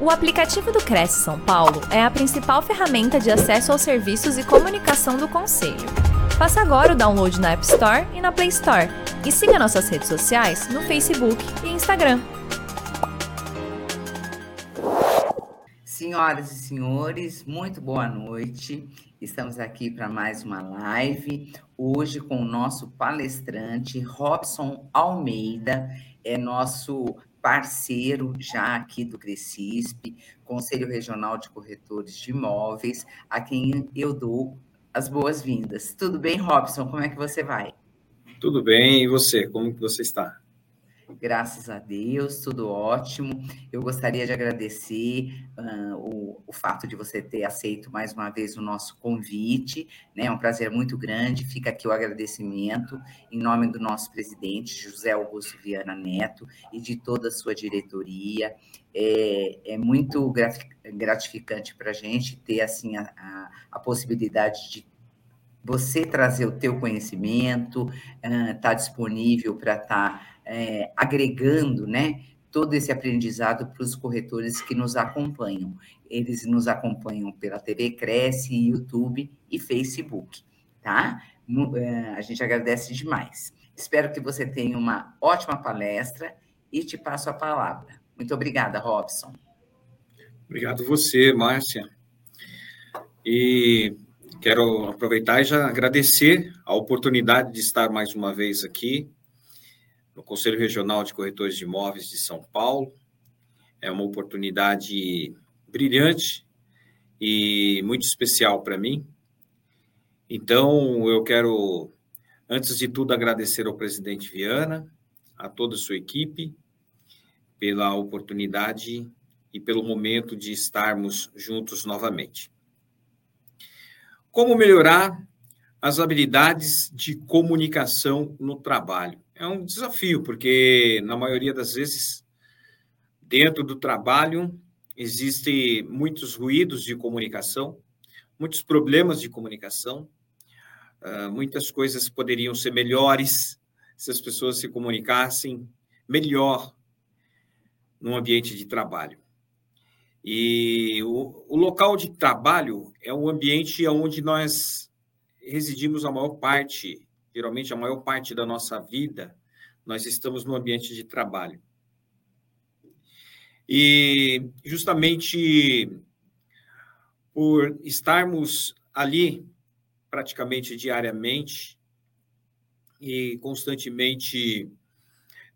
O aplicativo do Cresce São Paulo é a principal ferramenta de acesso aos serviços e comunicação do Conselho. Faça agora o download na App Store e na Play Store. E siga nossas redes sociais no Facebook e Instagram. Senhoras e senhores, muito boa noite. Estamos aqui para mais uma live. Hoje com o nosso palestrante Robson Almeida, é nosso parceiro já aqui do Crescisp, Conselho Regional de Corretores de Imóveis, a quem eu dou as boas-vindas. Tudo bem, Robson? Como é que você vai? Tudo bem, e você? Como que você está? Graças a Deus, tudo ótimo. Eu gostaria de agradecer uh, o, o, fato de você ter aceito mais uma vez o nosso convite, né? É um prazer muito grande. Fica aqui o agradecimento em nome do nosso presidente, José Augusto Viana Neto, e de toda a sua diretoria. É, é muito gratificante para a gente ter assim a, a, a possibilidade de você trazer o teu conhecimento, está uh, disponível para estar tá é, agregando, né, todo esse aprendizado para os corretores que nos acompanham. Eles nos acompanham pela TV Cresce, YouTube e Facebook, tá? É, a gente agradece demais. Espero que você tenha uma ótima palestra e te passo a palavra. Muito obrigada, Robson. Obrigado você, Márcia. E quero aproveitar e já agradecer a oportunidade de estar mais uma vez aqui no Conselho Regional de Corretores de Imóveis de São Paulo. É uma oportunidade brilhante e muito especial para mim. Então, eu quero, antes de tudo, agradecer ao presidente Viana, a toda a sua equipe, pela oportunidade e pelo momento de estarmos juntos novamente. Como melhorar as habilidades de comunicação no trabalho? É um desafio, porque na maioria das vezes, dentro do trabalho, existem muitos ruídos de comunicação, muitos problemas de comunicação, uh, muitas coisas poderiam ser melhores se as pessoas se comunicassem melhor no ambiente de trabalho. E o, o local de trabalho é um ambiente onde nós residimos a maior parte geralmente a maior parte da nossa vida, nós estamos no ambiente de trabalho. E justamente por estarmos ali praticamente diariamente e constantemente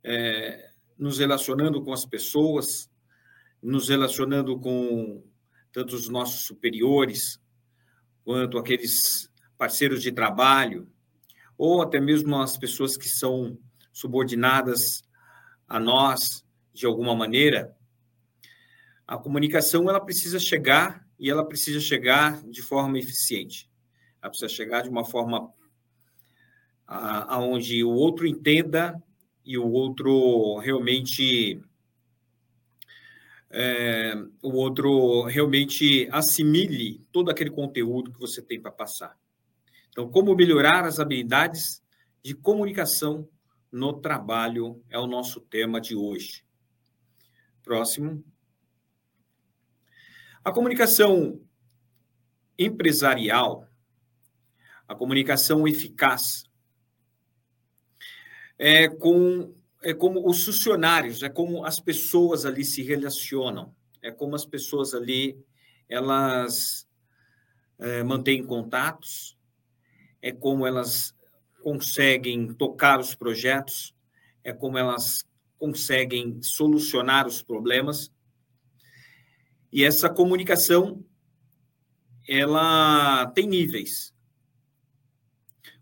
é, nos relacionando com as pessoas, nos relacionando com tanto os nossos superiores quanto aqueles parceiros de trabalho, ou até mesmo as pessoas que são subordinadas a nós de alguma maneira, a comunicação ela precisa chegar e ela precisa chegar de forma eficiente. Ela precisa chegar de uma forma aonde o outro entenda e o outro realmente é, o outro realmente assimile todo aquele conteúdo que você tem para passar. Então, como melhorar as habilidades de comunicação no trabalho é o nosso tema de hoje. Próximo. A comunicação empresarial, a comunicação eficaz, é, com, é como os funcionários, é como as pessoas ali se relacionam, é como as pessoas ali elas é, mantêm contatos, é como elas conseguem tocar os projetos, é como elas conseguem solucionar os problemas. E essa comunicação, ela tem níveis.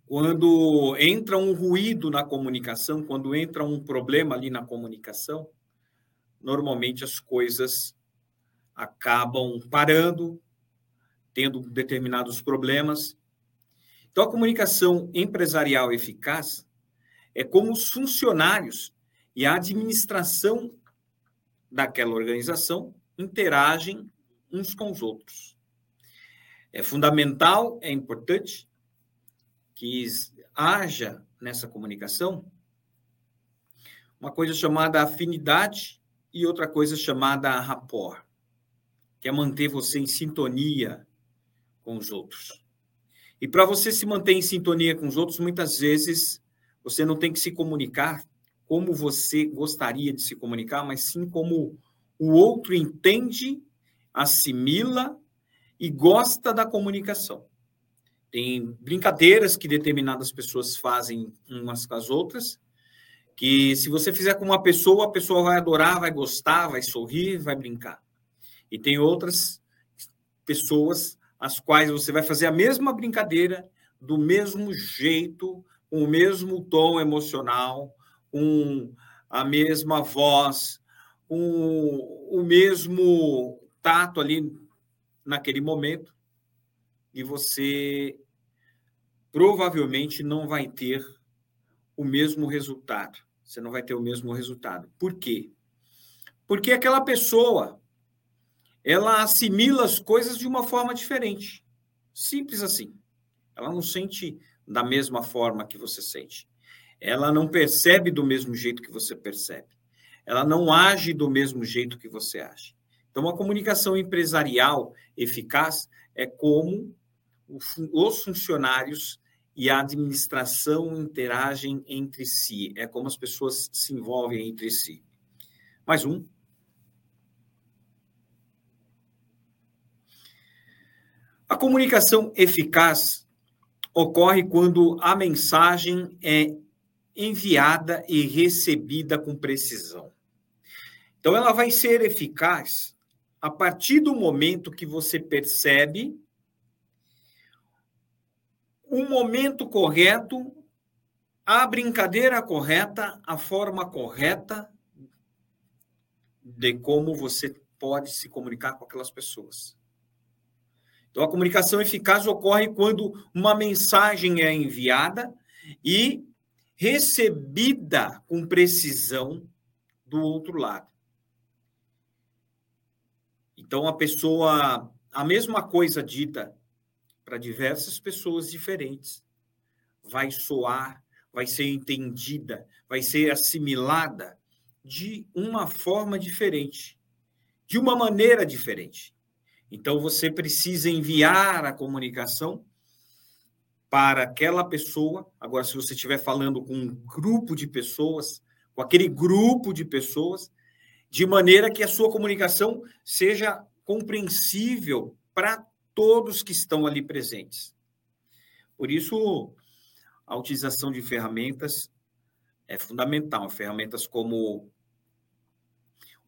Quando entra um ruído na comunicação, quando entra um problema ali na comunicação, normalmente as coisas acabam parando, tendo determinados problemas, então, a comunicação empresarial eficaz é como os funcionários e a administração daquela organização interagem uns com os outros. É fundamental, é importante que haja nessa comunicação uma coisa chamada afinidade e outra coisa chamada rapport. que é manter você em sintonia com os outros. E para você se manter em sintonia com os outros, muitas vezes você não tem que se comunicar como você gostaria de se comunicar, mas sim como o outro entende, assimila e gosta da comunicação. Tem brincadeiras que determinadas pessoas fazem umas com as outras, que se você fizer com uma pessoa, a pessoa vai adorar, vai gostar, vai sorrir, vai brincar. E tem outras pessoas as quais você vai fazer a mesma brincadeira do mesmo jeito, com o mesmo tom emocional, com a mesma voz, com o mesmo tato ali naquele momento, e você provavelmente não vai ter o mesmo resultado. Você não vai ter o mesmo resultado. Por quê? Porque aquela pessoa ela assimila as coisas de uma forma diferente. Simples assim. Ela não sente da mesma forma que você sente. Ela não percebe do mesmo jeito que você percebe. Ela não age do mesmo jeito que você age. Então, a comunicação empresarial eficaz é como os funcionários e a administração interagem entre si, é como as pessoas se envolvem entre si. Mais um. A comunicação eficaz ocorre quando a mensagem é enviada e recebida com precisão. Então, ela vai ser eficaz a partir do momento que você percebe o momento correto, a brincadeira correta, a forma correta de como você pode se comunicar com aquelas pessoas. Então, a comunicação eficaz ocorre quando uma mensagem é enviada e recebida com precisão do outro lado. Então, a pessoa, a mesma coisa dita para diversas pessoas diferentes, vai soar, vai ser entendida, vai ser assimilada de uma forma diferente, de uma maneira diferente. Então, você precisa enviar a comunicação para aquela pessoa. Agora, se você estiver falando com um grupo de pessoas, com aquele grupo de pessoas, de maneira que a sua comunicação seja compreensível para todos que estão ali presentes. Por isso, a utilização de ferramentas é fundamental. Ferramentas como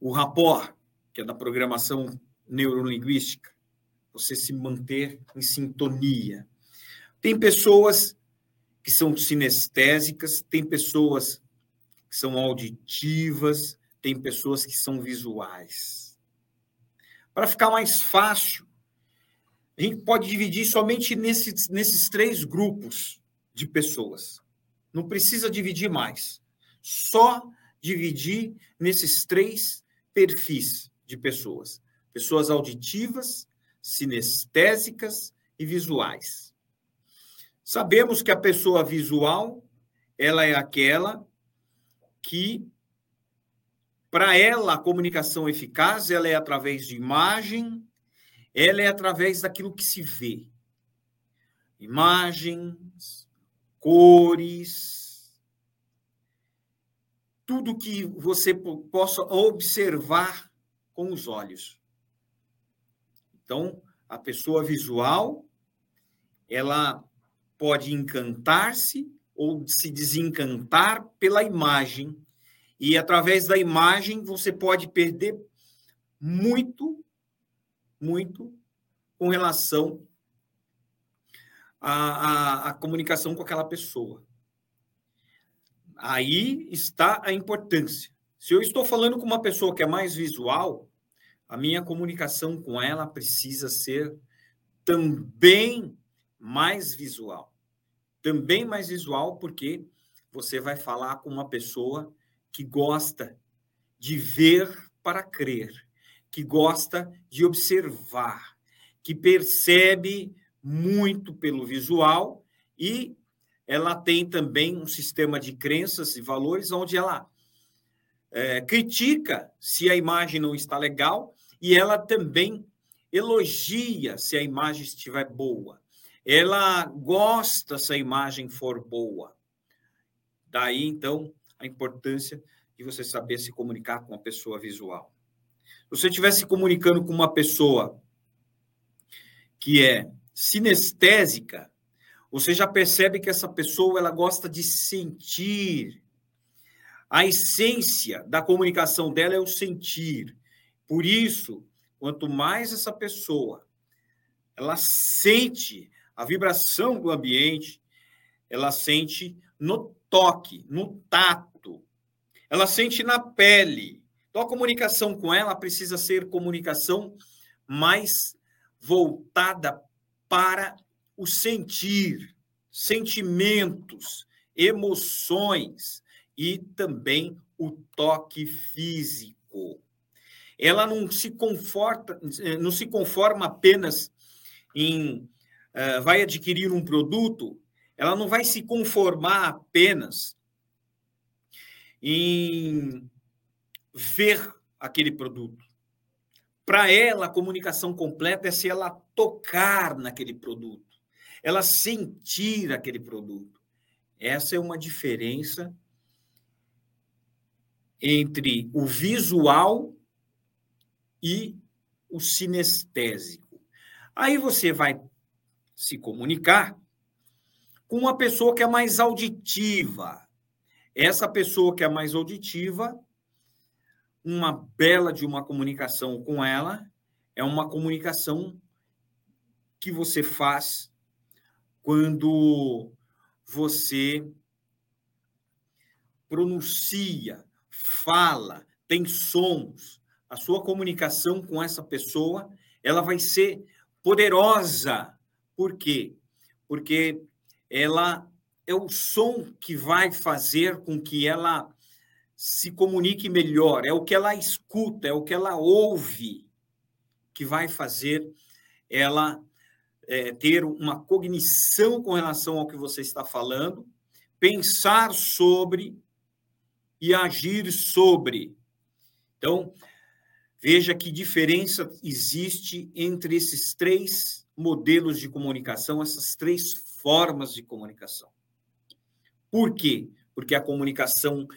o Rapport, que é da programação neurolinguística, você se manter em sintonia. Tem pessoas que são sinestésicas, tem pessoas que são auditivas, tem pessoas que são visuais. Para ficar mais fácil, a gente pode dividir somente nesses, nesses três grupos de pessoas. Não precisa dividir mais. Só dividir nesses três perfis de pessoas pessoas auditivas, sinestésicas e visuais. Sabemos que a pessoa visual, ela é aquela que para ela a comunicação eficaz, ela é através de imagem, ela é através daquilo que se vê. Imagens, cores, tudo que você possa observar com os olhos. Então, a pessoa visual, ela pode encantar-se ou se desencantar pela imagem. E através da imagem você pode perder muito, muito com relação à, à, à comunicação com aquela pessoa. Aí está a importância. Se eu estou falando com uma pessoa que é mais visual, a minha comunicação com ela precisa ser também mais visual. Também mais visual, porque você vai falar com uma pessoa que gosta de ver para crer, que gosta de observar, que percebe muito pelo visual e ela tem também um sistema de crenças e valores onde ela é, critica se a imagem não está legal e ela também elogia se a imagem estiver boa. Ela gosta se a imagem for boa. Daí, então, a importância de você saber se comunicar com uma pessoa visual. Se você estiver se comunicando com uma pessoa que é sinestésica, você já percebe que essa pessoa ela gosta de sentir. A essência da comunicação dela é o sentir. Por isso, quanto mais essa pessoa ela sente a vibração do ambiente, ela sente no toque, no tato, ela sente na pele. Então a comunicação com ela precisa ser comunicação mais voltada para o sentir, sentimentos, emoções e também o toque físico ela não se conforta, não se conforma apenas em uh, vai adquirir um produto, ela não vai se conformar apenas em ver aquele produto. Para ela, a comunicação completa é se ela tocar naquele produto, ela sentir aquele produto. Essa é uma diferença entre o visual e o sinestésico. Aí você vai se comunicar com uma pessoa que é mais auditiva. Essa pessoa que é mais auditiva, uma bela de uma comunicação com ela é uma comunicação que você faz quando você pronuncia, fala, tem sons, a sua comunicação com essa pessoa, ela vai ser poderosa. Por quê? Porque ela é o som que vai fazer com que ela se comunique melhor, é o que ela escuta, é o que ela ouve que vai fazer ela é, ter uma cognição com relação ao que você está falando, pensar sobre e agir sobre. Então, Veja que diferença existe entre esses três modelos de comunicação, essas três formas de comunicação. Por quê? Porque a comunicação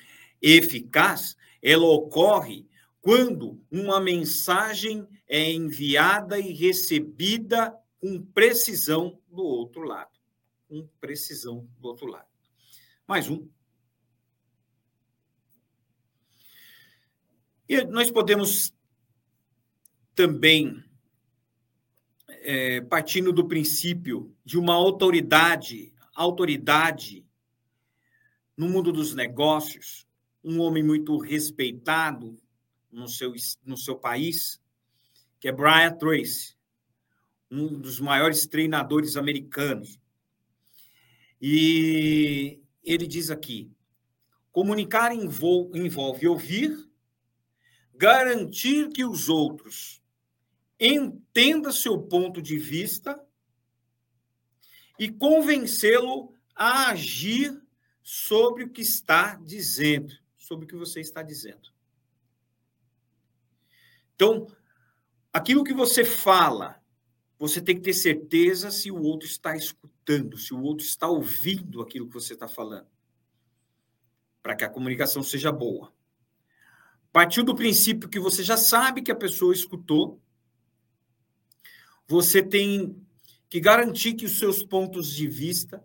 eficaz, ela ocorre quando uma mensagem é enviada e recebida com precisão do outro lado. Com precisão do outro lado. Mais um. E nós podemos também é, partindo do princípio de uma autoridade, autoridade no mundo dos negócios, um homem muito respeitado no seu, no seu país, que é Brian Tracy, um dos maiores treinadores americanos. E ele diz aqui: comunicar envolve, envolve ouvir, garantir que os outros entenda seu ponto de vista e convencê-lo a agir sobre o que está dizendo, sobre o que você está dizendo. Então, aquilo que você fala, você tem que ter certeza se o outro está escutando, se o outro está ouvindo aquilo que você está falando, para que a comunicação seja boa. Partiu do princípio que você já sabe que a pessoa escutou, você tem que garantir que os seus pontos de vista,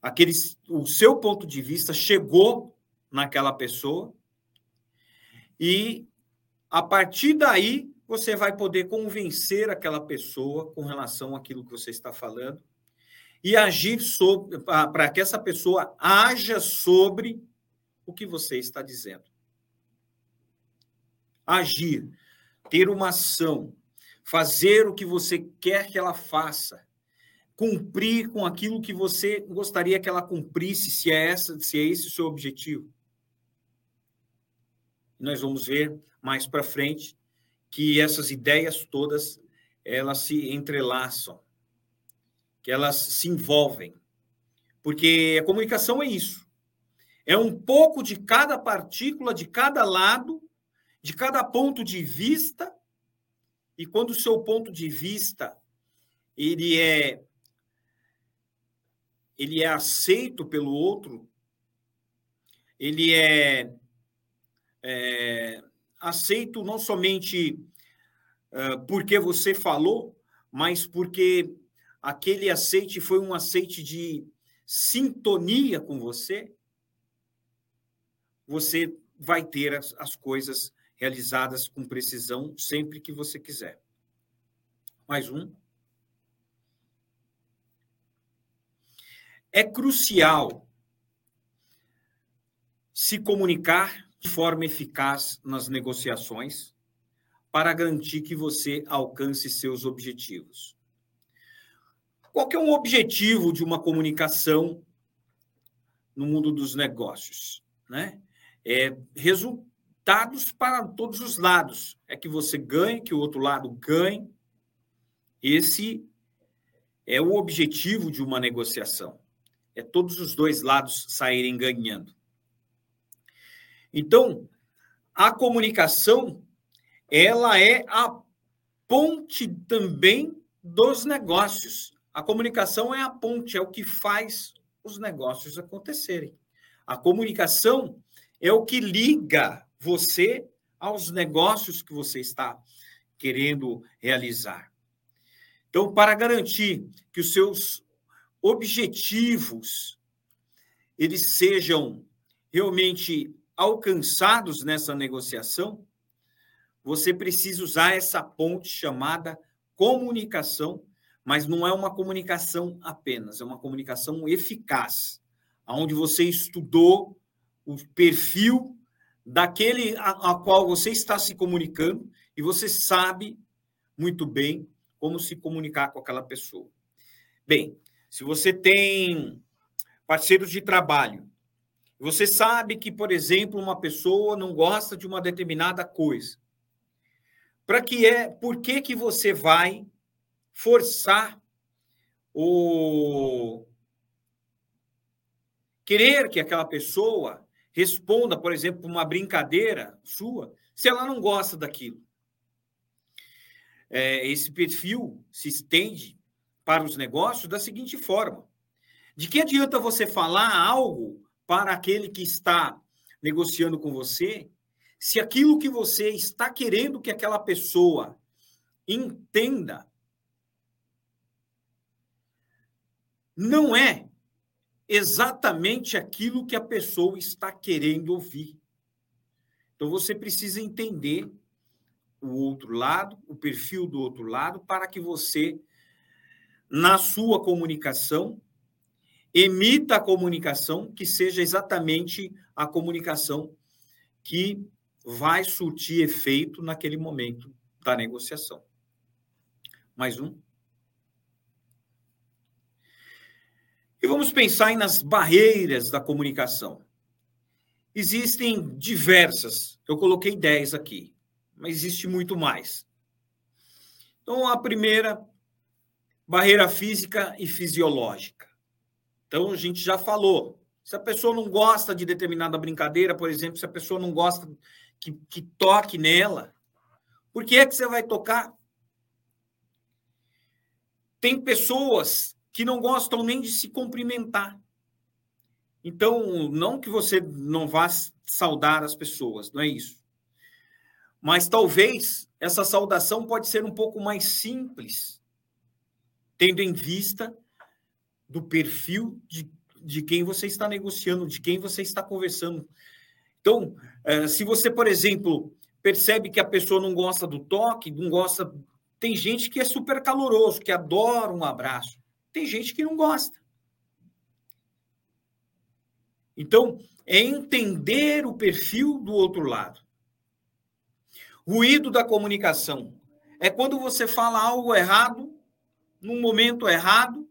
aqueles, o seu ponto de vista chegou naquela pessoa e a partir daí você vai poder convencer aquela pessoa com relação àquilo que você está falando e agir sobre para que essa pessoa haja sobre o que você está dizendo. Agir, ter uma ação, fazer o que você quer que ela faça, cumprir com aquilo que você gostaria que ela cumprisse, se é essa, se é esse o seu objetivo. Nós vamos ver mais para frente que essas ideias todas elas se entrelaçam, que elas se envolvem. Porque a comunicação é isso. É um pouco de cada partícula, de cada lado, de cada ponto de vista e quando o seu ponto de vista ele é ele é aceito pelo outro, ele é, é aceito não somente uh, porque você falou, mas porque aquele aceite foi um aceite de sintonia com você, você vai ter as, as coisas realizadas com precisão sempre que você quiser. Mais um. É crucial se comunicar de forma eficaz nas negociações para garantir que você alcance seus objetivos. Qual que é um objetivo de uma comunicação no mundo dos negócios? Né? É resultados para todos os lados. É que você ganhe, que o outro lado ganhe. Esse é o objetivo de uma negociação. É todos os dois lados saírem ganhando. Então, a comunicação, ela é a ponte também dos negócios. A comunicação é a ponte, é o que faz os negócios acontecerem. A comunicação é o que liga você aos negócios que você está querendo realizar. Então, para garantir que os seus objetivos eles sejam realmente alcançados nessa negociação, você precisa usar essa ponte chamada comunicação mas não é uma comunicação apenas, é uma comunicação eficaz, onde você estudou o perfil daquele a, a, qual você está se comunicando e você sabe muito bem como se comunicar com aquela pessoa. Bem, se você tem parceiros de trabalho, você sabe que, por exemplo, uma pessoa não gosta de uma determinada coisa. Para que é, por que que você vai forçar o querer que aquela pessoa responda, por exemplo, uma brincadeira sua, se ela não gosta daquilo. É, esse perfil se estende para os negócios da seguinte forma: de que adianta você falar algo para aquele que está negociando com você, se aquilo que você está querendo que aquela pessoa entenda não é exatamente aquilo que a pessoa está querendo ouvir. Então você precisa entender o outro lado, o perfil do outro lado, para que você, na sua comunicação, emita a comunicação que seja exatamente a comunicação que vai surtir efeito naquele momento da negociação. Mais um. E vamos pensar nas barreiras da comunicação. Existem diversas, eu coloquei 10 aqui, mas existe muito mais. Então, a primeira, barreira física e fisiológica. Então, a gente já falou. Se a pessoa não gosta de determinada brincadeira, por exemplo, se a pessoa não gosta que, que toque nela, por que é que você vai tocar? Tem pessoas que não gostam nem de se cumprimentar. Então, não que você não vá saudar as pessoas, não é isso. Mas talvez essa saudação pode ser um pouco mais simples, tendo em vista do perfil de, de quem você está negociando, de quem você está conversando. Então, eh, se você, por exemplo, percebe que a pessoa não gosta do toque, não gosta. Tem gente que é super caloroso, que adora um abraço. Tem gente que não gosta. Então, é entender o perfil do outro lado. Ruído da comunicação é quando você fala algo errado, num momento errado,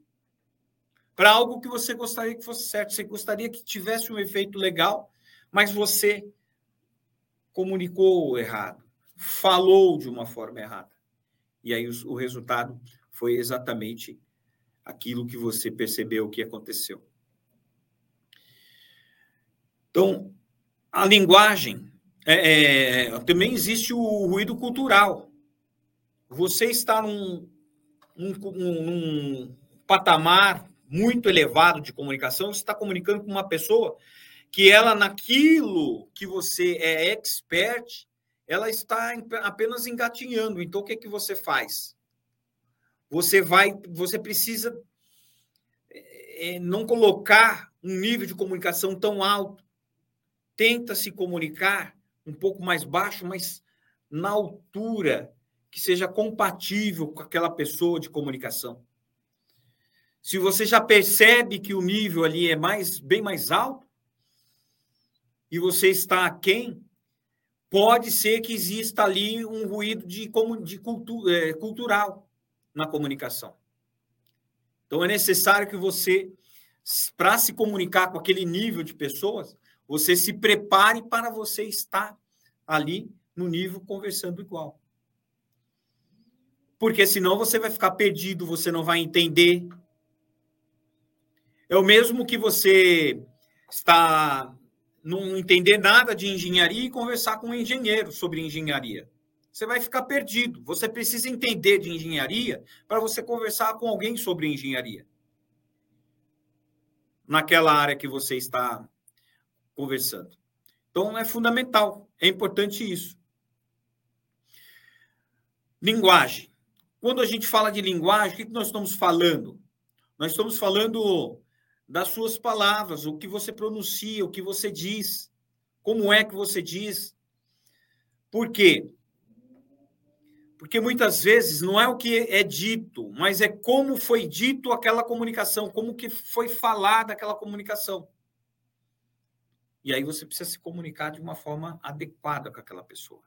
para algo que você gostaria que fosse certo. Você gostaria que tivesse um efeito legal, mas você comunicou errado, falou de uma forma errada. E aí o, resultado foi exatamente aquilo que você percebeu que aconteceu. Então, a linguagem é, é, também existe o ruído cultural. você está num, num, num patamar muito elevado de comunicação, você está comunicando com uma pessoa que ela, naquilo que você é expert, ela está apenas engatinhando. Então, o que, é que você faz? Você vai, você precisa é, não colocar um nível de comunicação tão alto. Tenta se comunicar um pouco mais baixo, mas na altura que seja compatível com aquela pessoa de comunicação. Se você já percebe que o nível ali é mais bem mais alto e você está aquém, pode ser que exista ali um ruído de, de cultu, é, cultural na comunicação. Então é necessário que você, para se comunicar com aquele nível de pessoas, você se prepare para você estar ali no nível conversando igual. Porque senão você vai ficar perdido, você não vai entender. É o mesmo que você está não entender nada de engenharia e conversar com um engenheiro sobre engenharia. Você vai ficar perdido. Você precisa entender de engenharia para você conversar com alguém sobre engenharia. Naquela área que você está conversando. Então, é fundamental, é importante isso. Linguagem. Quando a gente fala de linguagem, o que nós estamos falando? Nós estamos falando das suas palavras, o que você pronuncia, o que você diz, como é que você diz. Por quê? Porque muitas vezes não é o que é dito, mas é como foi dito aquela comunicação, como que foi falada aquela comunicação. E aí você precisa se comunicar de uma forma adequada com aquela pessoa.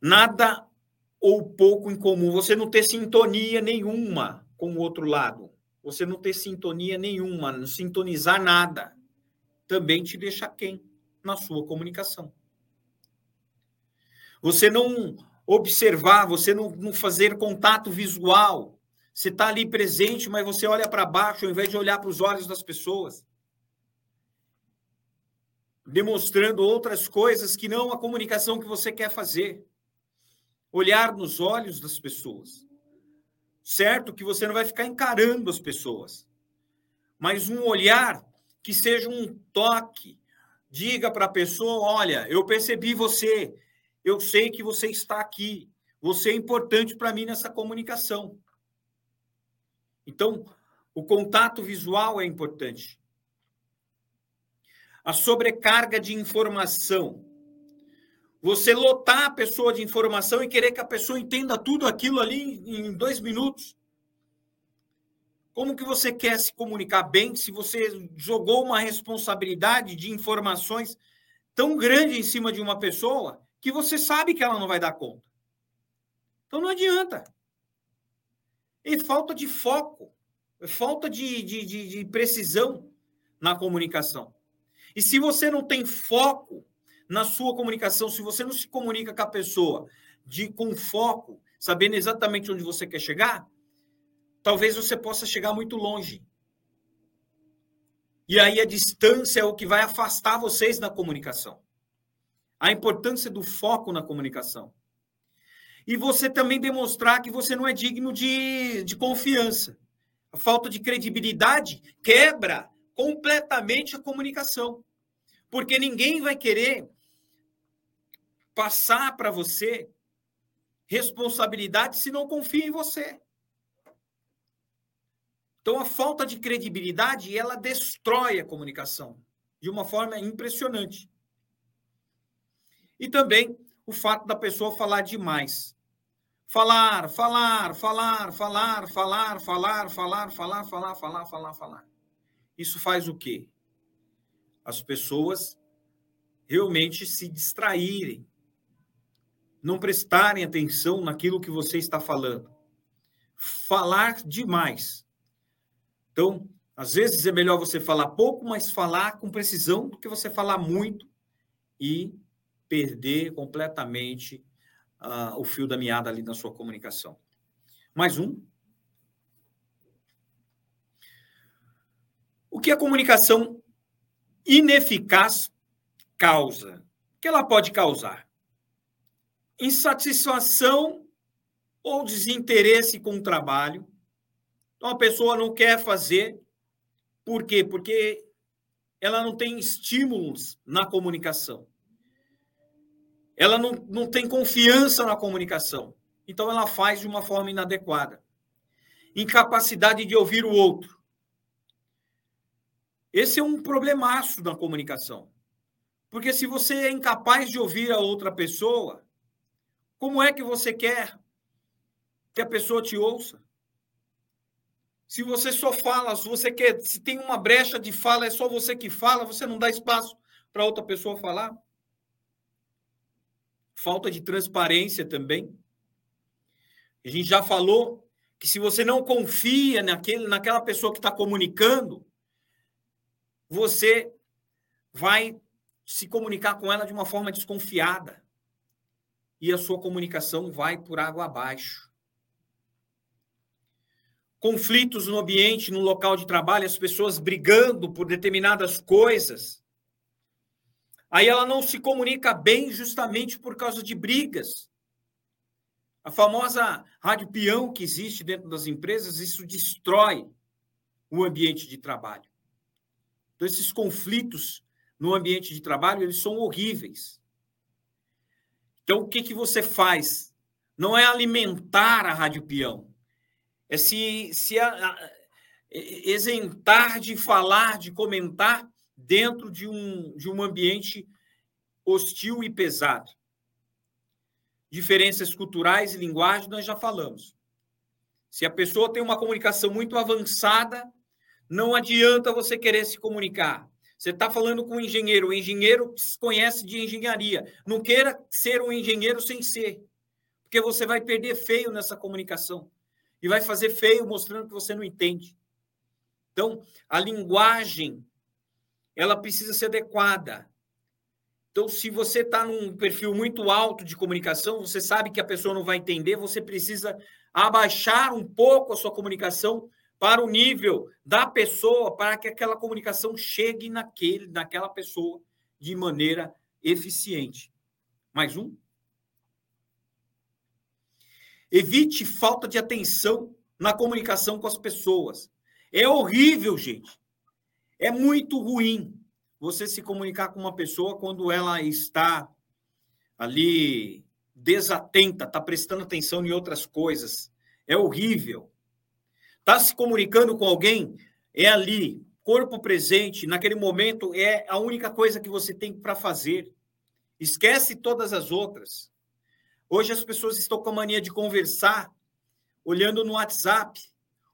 Nada ou pouco em comum, você não ter sintonia nenhuma com o outro lado você não ter sintonia nenhuma, não sintonizar nada, também te deixa quem na sua comunicação. Você não observar, você não, não fazer contato visual. Você está ali presente, mas você olha para baixo ao invés de olhar para os olhos das pessoas. Demonstrando outras coisas que não a comunicação que você quer fazer. Olhar nos olhos das pessoas certo que você não vai ficar encarando as pessoas, mas um olhar que seja um toque. Diga para a pessoa: olha, eu percebi você, eu sei que você está aqui, você é importante para mim nessa comunicação. Então, o contato visual é importante. A sobrecarga de informação. Você lotar a pessoa de informação e querer que a pessoa entenda tudo aquilo ali em dois minutos. Como que você quer se comunicar bem se você jogou uma responsabilidade de informações tão grande em cima de uma pessoa que você sabe que ela não vai dar conta? Então não adianta. E falta de foco, falta de, de, de, de precisão na comunicação. E se você não tem foco na sua comunicação, se você não se comunica com a pessoa de com foco, sabendo exatamente onde você quer chegar, talvez você possa chegar muito longe. E aí a distância é o que vai afastar vocês da comunicação. A importância do foco na comunicação. E você também demonstrar que você não é digno de, de confiança. A falta de credibilidade quebra completamente a comunicação. Porque ninguém vai querer passar para você responsabilidade se não confia em você. Então, a falta de credibilidade, ela destrói a comunicação de uma forma impressionante. E também o fato da pessoa falar demais. Falar, falar, falar, falar, falar, falar, falar, falar, falar, falar, falar, falar. Isso faz o quê? As pessoas realmente se distraírem não prestarem atenção naquilo que você está falando. Falar demais. Então, às vezes é melhor você falar pouco, mas falar com precisão do que você falar muito e perder completamente uh, o fio da meada ali na sua comunicação. Mais um. O que a comunicação ineficaz causa? O que ela pode causar? insatisfação ou desinteresse com o trabalho. Então, a pessoa não quer fazer. Por quê? Porque ela não tem estímulos na comunicação. Ela não, não tem confiança na comunicação. Então, ela faz de uma forma inadequada. Incapacidade de ouvir o outro. Esse é um problemaço na comunicação. Porque se você é incapaz de ouvir a outra pessoa, como é que você quer que a pessoa te ouça? Se você só fala, se você quer, se tem uma brecha de fala, é só você que fala, você não dá espaço para outra pessoa falar. Falta de transparência também. A gente já falou que se você não confia naquele, naquela pessoa que está comunicando, você vai se comunicar com ela de uma forma desconfiada. E a sua comunicação vai por água abaixo. Conflitos no ambiente, no local de trabalho, as pessoas brigando por determinadas coisas. Aí ela não se comunica bem justamente por causa de brigas. A famosa rádio peão que existe dentro das empresas, isso destrói o ambiente de trabalho. Então, esses conflitos no ambiente de trabalho, eles são horríveis. Então, o que, que você faz? Não é alimentar a rádio peão, é se, se a, a, isentar de falar, de comentar dentro de um, de um ambiente hostil e pesado. Diferenças culturais e linguagem, nós já falamos. Se a pessoa tem uma comunicação muito avançada, não adianta você querer se comunicar. Você está falando com um engenheiro, o engenheiro conhece de engenharia. Não queira ser um engenheiro sem ser, porque você vai perder feio nessa comunicação e vai fazer feio mostrando que você não entende. Então, a linguagem ela precisa ser adequada. Então, se você está num perfil muito alto de comunicação, você sabe que a pessoa não vai entender, você precisa abaixar um pouco a sua comunicação para o nível da pessoa, para que aquela comunicação chegue naquele, naquela pessoa de maneira eficiente. Mais um. Evite falta de atenção na comunicação com as pessoas. É horrível, gente. É muito ruim você se comunicar com uma pessoa quando ela está ali desatenta, está prestando atenção em outras coisas. É horrível. Está se comunicando com alguém, é ali, corpo presente, naquele momento, é a única coisa que você tem para fazer. Esquece todas as outras. Hoje as pessoas estão com a mania de conversar, olhando no WhatsApp,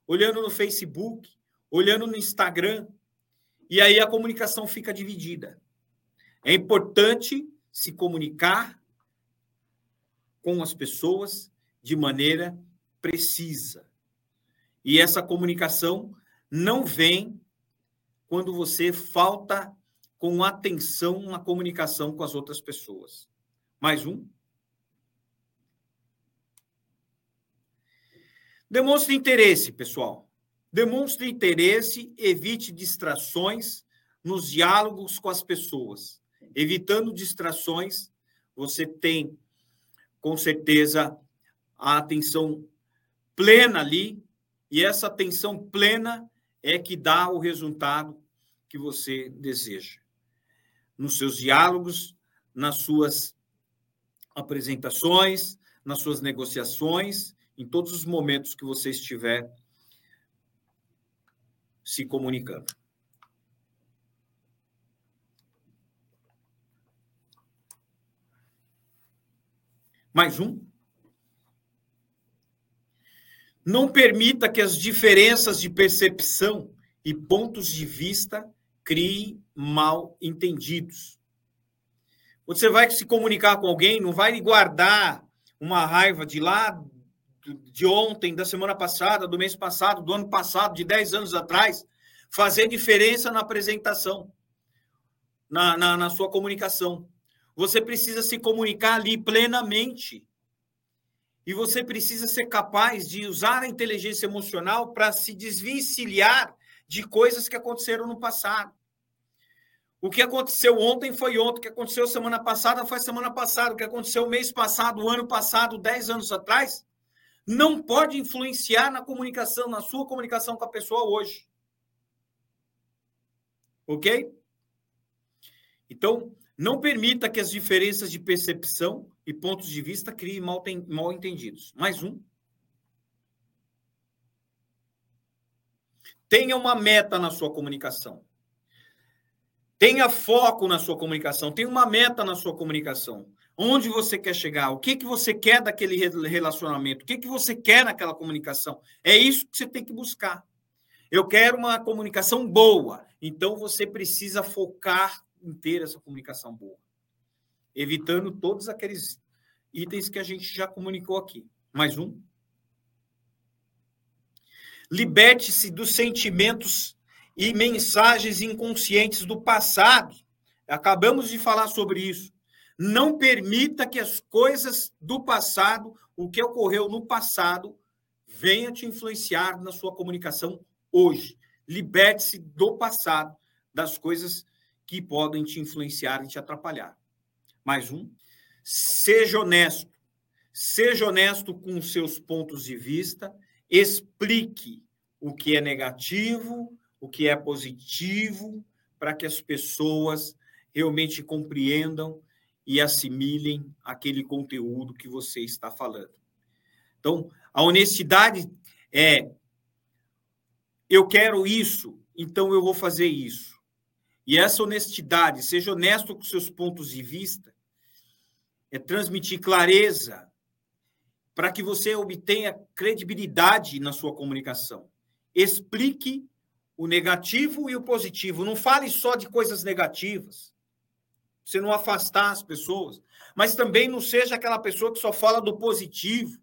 olhando no Facebook, olhando no Instagram, e aí a comunicação fica dividida. É importante se comunicar com as pessoas de maneira precisa. E essa comunicação não vem quando você falta com atenção na comunicação com as outras pessoas. Mais um. Demonstre interesse, pessoal. Demonstre interesse, evite distrações nos diálogos com as pessoas. Evitando distrações, você tem, com certeza, a atenção plena ali e essa atenção plena é que dá o resultado que você deseja. Nos seus diálogos, nas suas apresentações, nas suas negociações, em todos os momentos que você estiver se comunicando. Mais um. Não permita que as diferenças de percepção e pontos de vista criem mal entendidos. Você vai se comunicar com alguém, não vai guardar uma raiva de lá, de ontem, da semana passada, do mês passado, do ano passado, de 10 anos atrás, fazer diferença na apresentação, na, na, na sua comunicação. Você precisa se comunicar ali plenamente e você precisa ser capaz de usar a inteligência emocional para se desvencilhar de coisas que aconteceram no passado. O que aconteceu ontem foi ontem, o que aconteceu semana passada foi semana passada, o que aconteceu mês passado, ano passado, dez anos atrás, não pode influenciar na comunicação, na sua comunicação com a pessoa hoje. Ok? Então, não permita que as diferenças de percepção e pontos de vista criem mal, mal entendidos. Mais um. Tenha uma meta na sua comunicação. Tenha foco na sua comunicação, tenha uma meta na sua comunicação. Onde você quer chegar? O que, que você quer daquele relacionamento? O que, que você quer naquela comunicação? É isso que você tem que buscar. Eu quero uma comunicação boa. Então você precisa focar em ter essa comunicação boa, evitando todos aqueles itens que a gente já comunicou aqui. Mais um. Liberte-se dos sentimentos e mensagens inconscientes do passado. Acabamos de falar sobre isso. Não permita que as coisas do passado, o que ocorreu no passado, venha te influenciar na sua comunicação hoje. Liberte-se do passado, das coisas que podem te influenciar e te atrapalhar. Mais um. Seja honesto. Seja honesto com os seus pontos de vista. Explique o que é negativo, o que é positivo, para que as pessoas realmente compreendam e assimilem aquele conteúdo que você está falando. Então, a honestidade é: eu quero isso, então eu vou fazer isso. E essa honestidade, seja honesto com seus pontos de vista, é transmitir clareza para que você obtenha credibilidade na sua comunicação. Explique o negativo e o positivo. Não fale só de coisas negativas. Você não afastar as pessoas. Mas também não seja aquela pessoa que só fala do positivo,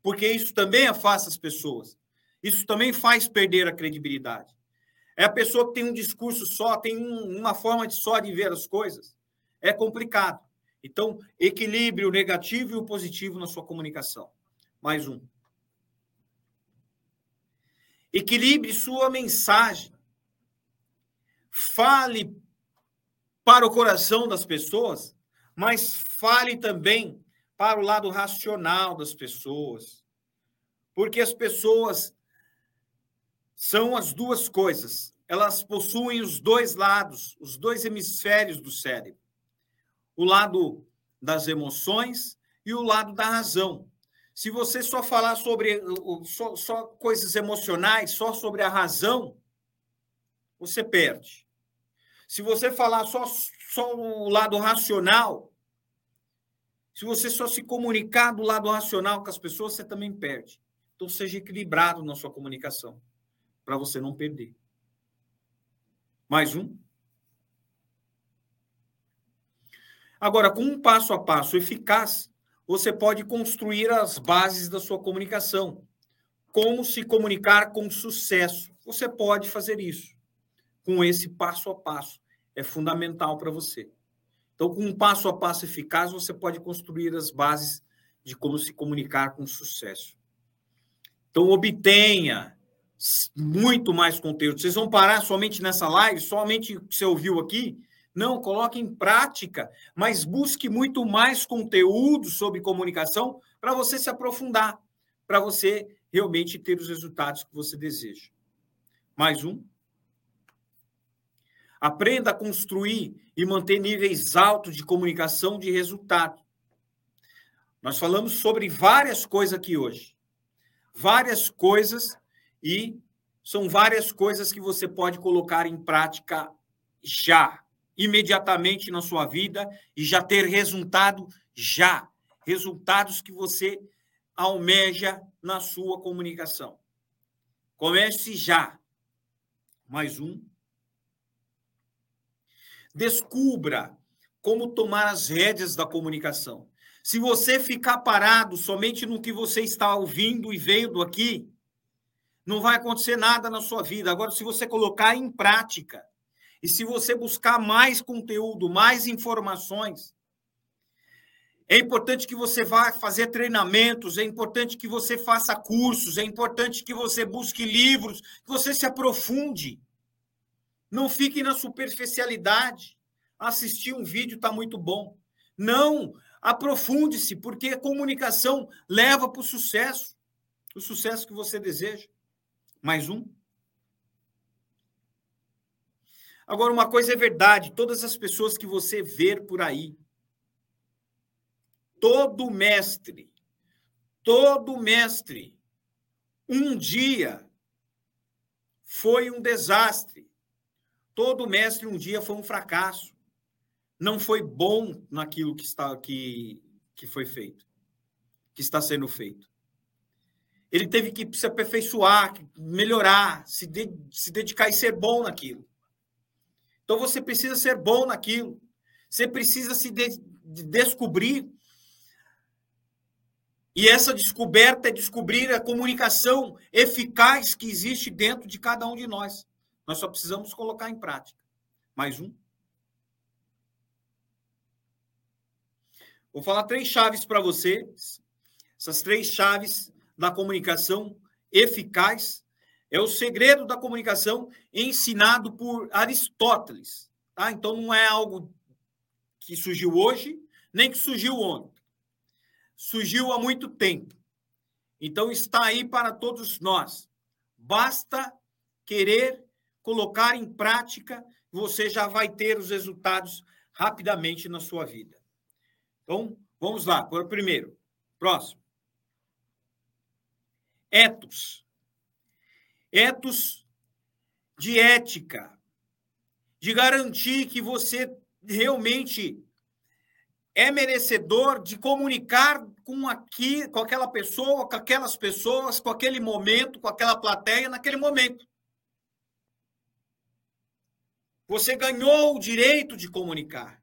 porque isso também afasta as pessoas. Isso também faz perder a credibilidade. É a pessoa que tem um discurso só, tem um, uma forma de só de ver as coisas. É complicado. Então, equilibre o negativo e o positivo na sua comunicação. Mais um. Equilibre sua mensagem. Fale para o coração das pessoas, mas fale também para o lado racional das pessoas. Porque as pessoas são as duas coisas. Elas possuem os dois lados, os dois hemisférios do cérebro. O lado das emoções e o lado da razão. Se você só falar sobre só, só coisas emocionais, só sobre a razão, você perde. Se você falar só, só o lado racional, se você só se comunicar do lado racional com as pessoas, você também perde. Então, seja equilibrado na sua comunicação, para você não perder. Mais um. Agora, com um passo a passo eficaz, você pode construir as bases da sua comunicação. Como se comunicar com sucesso. Você pode fazer isso com esse passo a passo. É fundamental para você. Então, com um passo a passo eficaz, você pode construir as bases de como se comunicar com sucesso. Então, obtenha muito mais conteúdo. Vocês vão parar somente nessa live, somente o que você ouviu aqui? Não, coloque em prática, mas busque muito mais conteúdo sobre comunicação para você se aprofundar, para você realmente ter os resultados que você deseja. Mais um. Aprenda a construir e manter níveis altos de comunicação de resultado. Nós falamos sobre várias coisas aqui hoje. Várias coisas e são várias coisas que você pode colocar em prática já imediatamente na sua vida e já ter resultado já. Resultados que você almeja na sua comunicação. Comece já. Mais um. Descubra como tomar as rédeas da comunicação. Se você ficar parado somente no que você está ouvindo e vendo aqui, não vai acontecer nada na sua vida. Agora, se você colocar em prática, e se você buscar mais conteúdo, mais informações, é importante que você vá fazer treinamentos, é importante que você faça cursos, é importante que você busque livros, que você se aprofunde. Não fiquem na superficialidade. Assistir um vídeo está muito bom. Não, aprofunde-se, porque a comunicação leva para o sucesso, o sucesso que você deseja. Mais um. Agora, uma coisa é verdade: todas as pessoas que você vê por aí, todo mestre, todo mestre, um dia foi um desastre. Todo mestre um dia foi um fracasso. Não foi bom naquilo que está que, que foi feito, que está sendo feito. Ele teve que se aperfeiçoar, melhorar, se, de, se dedicar e ser bom naquilo. Então você precisa ser bom naquilo. Você precisa se de, de descobrir. E essa descoberta é descobrir a comunicação eficaz que existe dentro de cada um de nós. Nós só precisamos colocar em prática. Mais um. Vou falar três chaves para vocês. Essas três chaves da comunicação eficaz é o segredo da comunicação ensinado por Aristóteles. Tá? Então, não é algo que surgiu hoje, nem que surgiu ontem. Surgiu há muito tempo. Então, está aí para todos nós. Basta querer colocar em prática, você já vai ter os resultados rapidamente na sua vida. Então, vamos lá. Por primeiro, próximo. Etos. Etos de ética, de garantir que você realmente é merecedor de comunicar com aqui, com aquela pessoa, com aquelas pessoas, com aquele momento, com aquela plateia naquele momento. Você ganhou o direito de comunicar.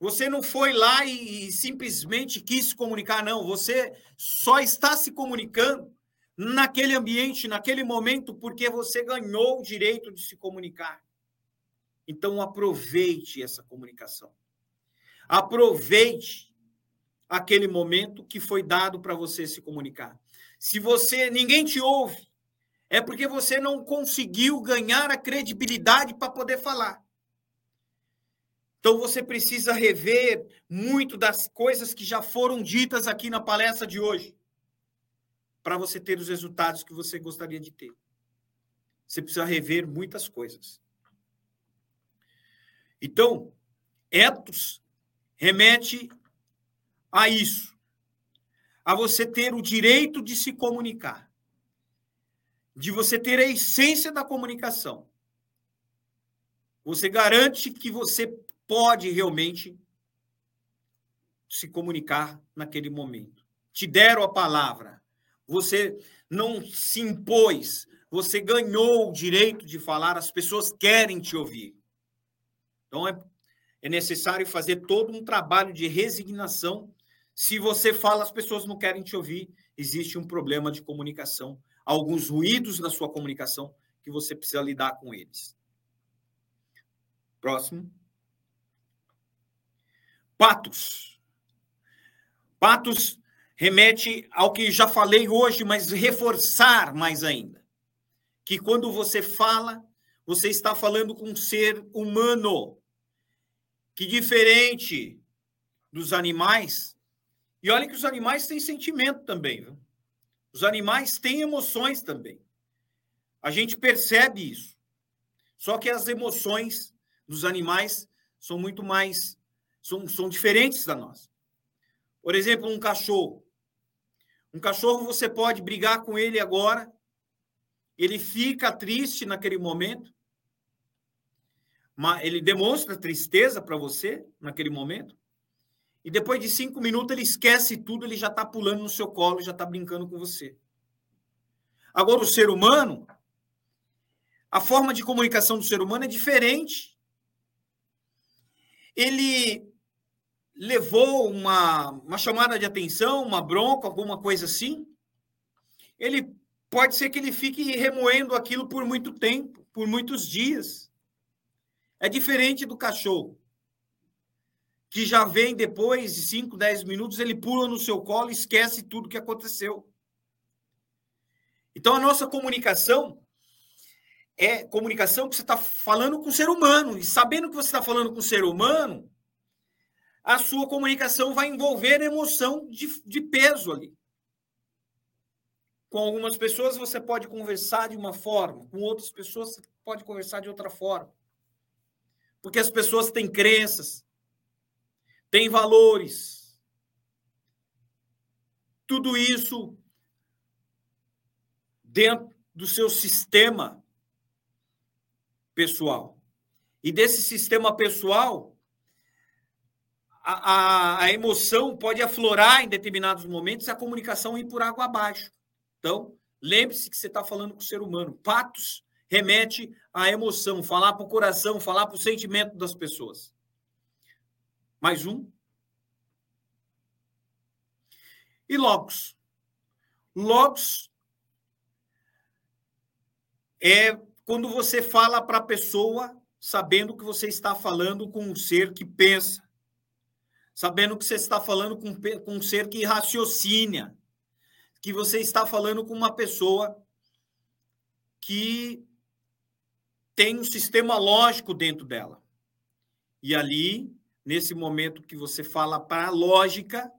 Você não foi lá e, e, simplesmente quis se comunicar, não. Você só está se comunicando naquele ambiente, naquele momento, porque você ganhou o direito de se comunicar. Então, aproveite essa comunicação. Aproveite aquele momento que foi dado para você se comunicar. Se você ninguém te ouve, é porque você não conseguiu ganhar a credibilidade para poder falar. Então você precisa rever muito das coisas que já foram ditas aqui na palestra de hoje, para você ter os resultados que você gostaria de ter. Você precisa rever muitas coisas. Então, etos remete a isso, a você ter o direito de se comunicar de você ter a essência da comunicação. Você garante que você pode realmente se comunicar naquele momento. Te deram a palavra, você não se impôs, você ganhou o direito de falar, as pessoas querem te ouvir. Então é, é necessário fazer todo um trabalho de resignação. Se você fala, as pessoas não querem te ouvir, existe um problema de comunicação alguns ruídos na sua comunicação que você precisa lidar com eles. Próximo. Patos. Patos remete ao que já falei hoje, mas reforçar mais ainda. Que quando você fala, você está falando com um ser humano, que diferente dos animais, e olha que os animais têm sentimento também, viu? Os animais têm emoções também. A gente percebe isso. Só que as emoções dos animais são muito mais. são, são diferentes da nossa. Por exemplo, um cachorro. Um cachorro, você pode brigar com ele agora, ele fica triste naquele momento, ele demonstra tristeza para você naquele momento, e depois de cinco minutos ele esquece tudo, ele já está pulando no seu colo, já está brincando com você. Agora, o ser humano, a forma de comunicação do ser humano é diferente. Ele levou uma, uma chamada de atenção, uma bronca, alguma coisa assim. Ele pode ser que ele fique remoendo aquilo por muito tempo, por muitos dias. É diferente do cachorro que já vem depois de 5, 10 minutos, ele pula no seu colo e esquece tudo que aconteceu. Então, a nossa comunicação, é comunicação que você está falando com o ser humano. E sabendo que você está falando com o ser humano, a sua comunicação vai envolver emoção de, de peso ali. Com algumas pessoas você pode conversar de uma forma, com outras pessoas você pode conversar de outra forma. Porque as pessoas têm crenças, têm valores. Tudo isso dentro do seu sistema pessoal. E desse sistema pessoal, a, a, a, emoção pode aflorar em determinados momentos a comunicação ir por água abaixo. Então, lembre-se que você está falando com o ser humano. Patos remete à emoção, falar para o coração, falar para o sentimento das pessoas. Mais um. E Logos. Logos é quando você fala para a pessoa sabendo que você está falando com um ser que pensa, sabendo que você está falando com, com um ser que raciocina, que você está falando com uma pessoa que tem um sistema lógico dentro dela. E ali, nesse momento que você fala para a lógica,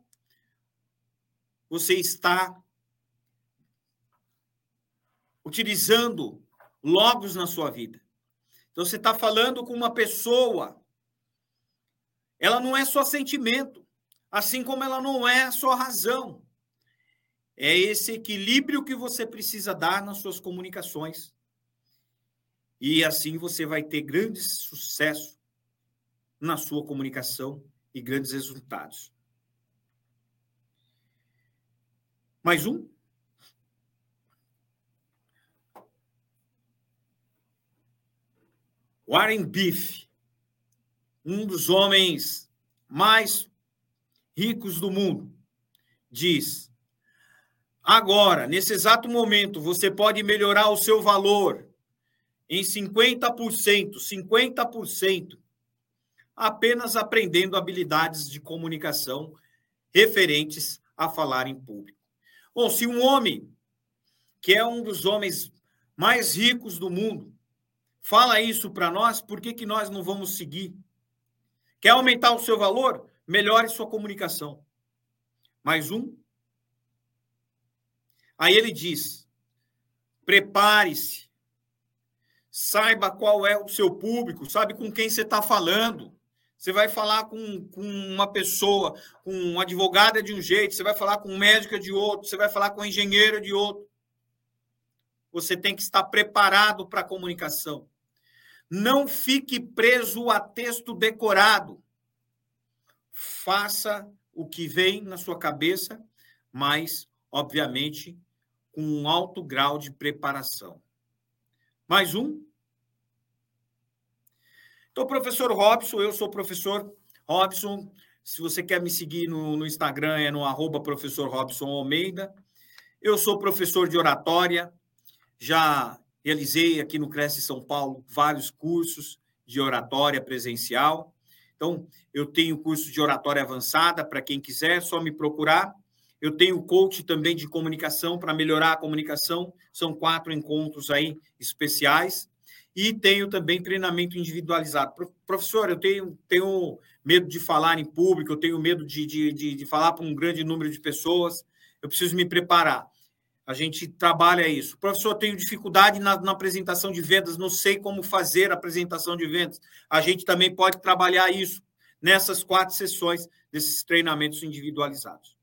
você está utilizando logos na sua vida. Então você está falando com uma pessoa. Ela não é só sentimento, assim como ela não é só razão. É esse equilíbrio que você precisa dar nas suas comunicações. E assim você vai ter grande sucesso na sua comunicação e grandes resultados. Mais um? Warren Beef, um dos homens mais ricos do mundo, diz: agora, nesse exato momento, você pode melhorar o seu valor em 50%, 50%, apenas aprendendo habilidades de comunicação referentes a falar em público. Bom, se um homem, que é um dos homens mais ricos do mundo, fala isso para nós, por que, que nós não vamos seguir? Quer aumentar o seu valor? Melhore sua comunicação. Mais um. Aí ele diz: prepare-se, saiba qual é o seu público, sabe com quem você está falando. Você vai falar com, com uma pessoa, com um advogado de um jeito, você vai falar com um médico de outro, você vai falar com um engenheiro de outro. Você tem que estar preparado para a comunicação. Não fique preso a texto decorado. Faça o que vem na sua cabeça, mas, obviamente, com um alto grau de preparação. Mais um? Então, professor Robson, eu sou o professor Robson. Se você quer me seguir no, no Instagram, é no arroba professor Robson Almeida. Eu sou professor de oratória, já Realizei aqui no Cresce São Paulo vários cursos de oratória presencial. Então, eu tenho curso de oratória avançada para quem quiser, só me procurar. Eu tenho coach também de comunicação para melhorar a comunicação. São quatro encontros aí especiais. E tenho também treinamento individualizado. Professor, eu tenho, tenho medo de falar em público, eu tenho medo de, de, de, de falar para um grande número de pessoas. Eu preciso me preparar. A gente trabalha isso. Professor, tenho dificuldade na, na, apresentação de vendas, não sei como fazer a apresentação de vendas. A gente também pode trabalhar isso nessas quatro sessões desses treinamentos individualizados.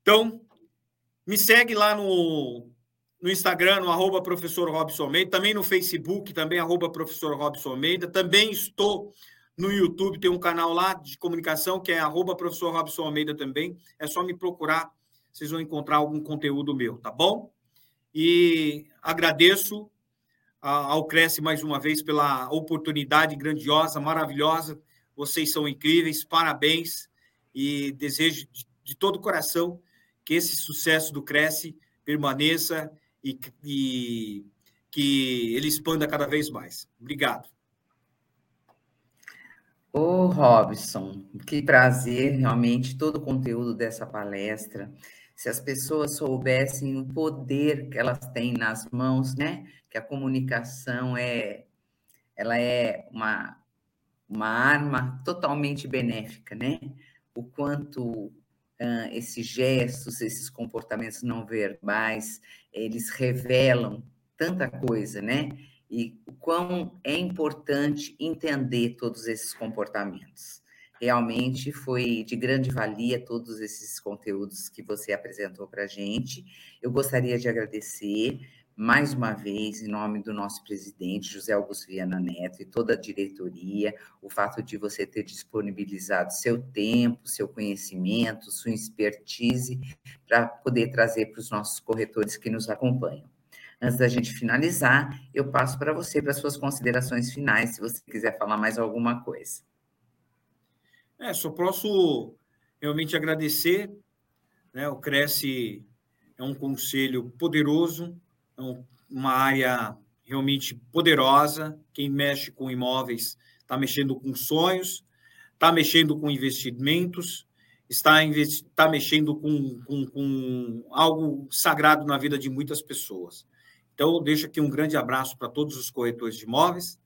Então, me segue lá no, no Instagram, no arroba professor Robson Almeida, também no Facebook, também arroba professor Robson Almeida. Também estou no YouTube, tem um canal lá de comunicação que é arroba professor Robson Almeida também. É só me procurar vocês vão encontrar algum conteúdo meu, tá bom? E agradeço ao Cresce mais uma vez pela oportunidade grandiosa, maravilhosa. Vocês são incríveis, parabéns e desejo de todo o coração que esse sucesso do Cresce permaneça e, e que ele expanda cada vez mais. Obrigado. Ô, Robson, que prazer, realmente, todo o conteúdo dessa palestra. Se as pessoas soubessem o poder que elas têm nas mãos, né? Que a comunicação é, ela é uma, uma arma totalmente benéfica, né? O quanto esses gestos, esses comportamentos não verbais, eles revelam tanta coisa, né? e o quão é importante entender todos esses comportamentos. Realmente foi de grande valia todos esses conteúdos que você apresentou para a gente. Eu gostaria de agradecer mais uma vez, em nome do nosso presidente, José Augusto Viana Neto, e toda a diretoria, o fato de você ter disponibilizado seu tempo, seu conhecimento, sua expertise, para poder trazer para os nossos corretores que nos acompanham. Antes da gente finalizar, eu passo para você, para suas considerações finais, se você quiser falar mais alguma coisa. É, só posso realmente agradecer. Né? O Cresce é um conselho poderoso, uma área realmente poderosa. Quem mexe com imóveis está mexendo com sonhos, está mexendo com investimentos, está, está mexendo com, com, com algo sagrado na vida de muitas pessoas. Então, eu deixo aqui um grande abraço para todos os corretores de imóveis,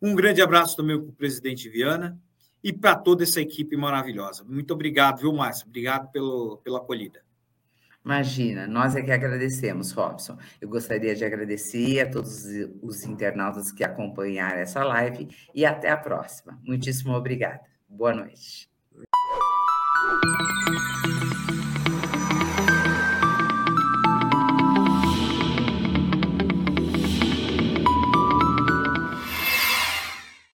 um grande abraço também para o presidente Viana e para toda essa equipe maravilhosa. Muito obrigado, viu, Márcio? Obrigado pelo, pela acolhida. Imagina, nós é que agradecemos, Robson. Eu gostaria de agradecer a todos os internautas que acompanharam essa live e até a próxima. Muitíssimo obrigada. Boa noite.